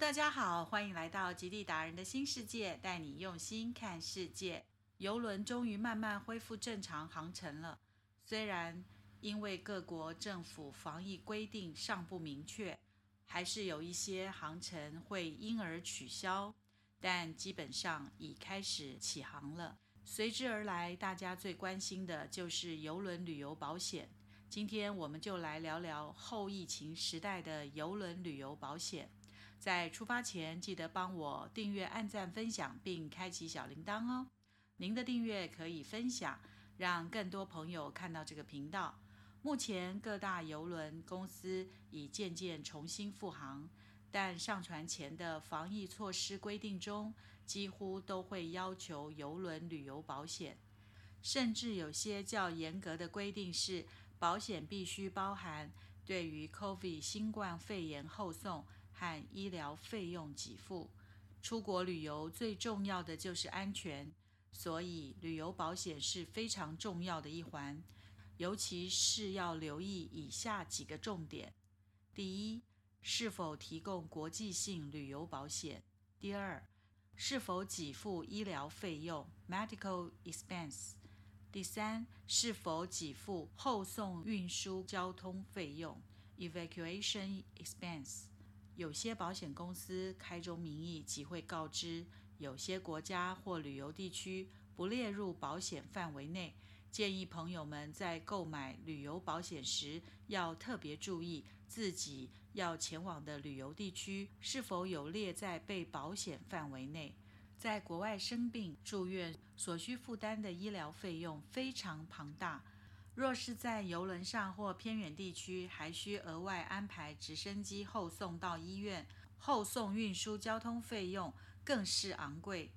大家好，欢迎来到极地达人的新世界，带你用心看世界。游轮终于慢慢恢复正常航程了，虽然因为各国政府防疫规定尚不明确，还是有一些航程会因而取消，但基本上已开始起航了。随之而来，大家最关心的就是游轮旅游保险。今天我们就来聊聊后疫情时代的游轮旅游保险。在出发前，记得帮我订阅、按赞、分享，并开启小铃铛哦。您的订阅可以分享，让更多朋友看到这个频道。目前各大邮轮公司已渐渐重新复航，但上船前的防疫措施规定中，几乎都会要求邮轮旅游保险，甚至有些较严格的规定是，保险必须包含对于 COVID 新冠肺炎后送。和医疗费用给付，出国旅游最重要的就是安全，所以旅游保险是非常重要的一环，尤其是要留意以下几个重点：第一，是否提供国际性旅游保险；第二，是否给付医疗费用 （medical expense）；第三，是否给付后送运输交通费用 （evacuation expense）。有些保险公司开宗明义即会告知，有些国家或旅游地区不列入保险范围内。建议朋友们在购买旅游保险时，要特别注意自己要前往的旅游地区是否有列在被保险范围内。在国外生病住院所需负担的医疗费用非常庞大。若是在游轮上或偏远地区，还需额外安排直升机后送到医院，后送运输交通费用更是昂贵。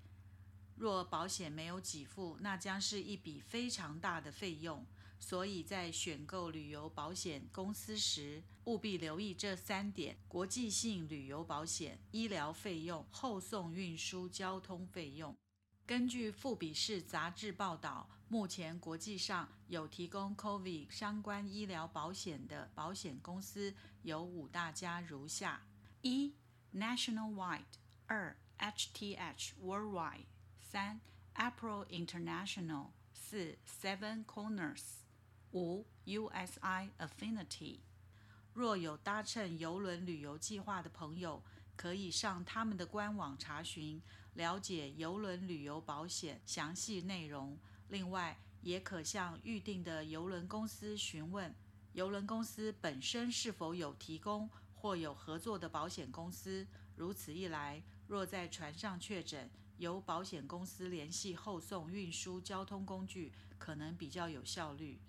若保险没有给付，那将是一笔非常大的费用。所以在选购旅游保险公司时，务必留意这三点：国际性旅游保险、医疗费用、后送运输交通费用。根据《富比士》杂志报道，目前国际上有提供 COVID 相关医疗保险的保险公司有五大家，如下：一、Nationalwide；二、HTH Worldwide；三、April International；四、Seven Corners；五、USI Affinity。若有搭乘邮轮旅游计划的朋友，可以上他们的官网查询，了解邮轮旅游保险详细内容。另外，也可向预定的邮轮公司询问，邮轮公司本身是否有提供或有合作的保险公司。如此一来，若在船上确诊，由保险公司联系后送运输交通工具，可能比较有效率。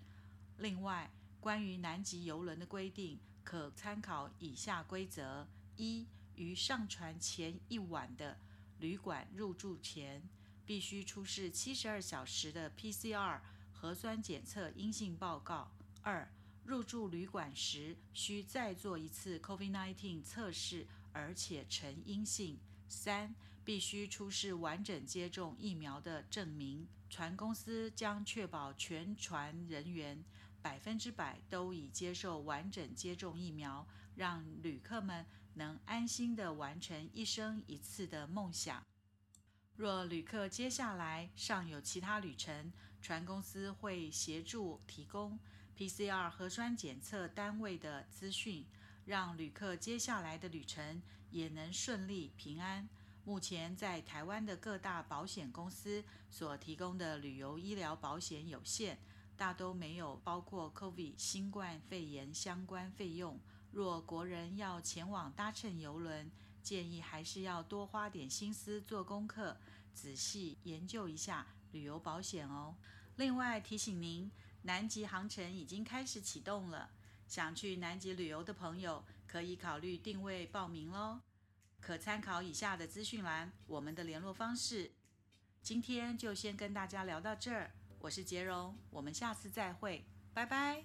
另外，关于南极邮轮的规定，可参考以下规则：一。于上船前一晚的旅馆入住前，必须出示七十二小时的 PCR 核酸检测阴性报告。二、入住旅馆时需再做一次 COVID-19 测试，而且呈阴性。三、必须出示完整接种疫苗的证明。船公司将确保全船人员百分之百都已接受完整接种疫苗，让旅客们能安心地完成一生一次的梦想。若旅客接下来尚有其他旅程，船公司会协助提供 PCR 核酸检测单位的资讯。让旅客接下来的旅程也能顺利平安。目前在台湾的各大保险公司所提供的旅游医疗保险有限，大都没有包括 COVID 新冠肺炎相关费用。若国人要前往搭乘游轮，建议还是要多花点心思做功课，仔细研究一下旅游保险哦。另外提醒您，南极航程已经开始启动了。想去南极旅游的朋友，可以考虑定位报名喽。可参考以下的资讯栏，我们的联络方式。今天就先跟大家聊到这儿，我是杰荣，我们下次再会，拜拜。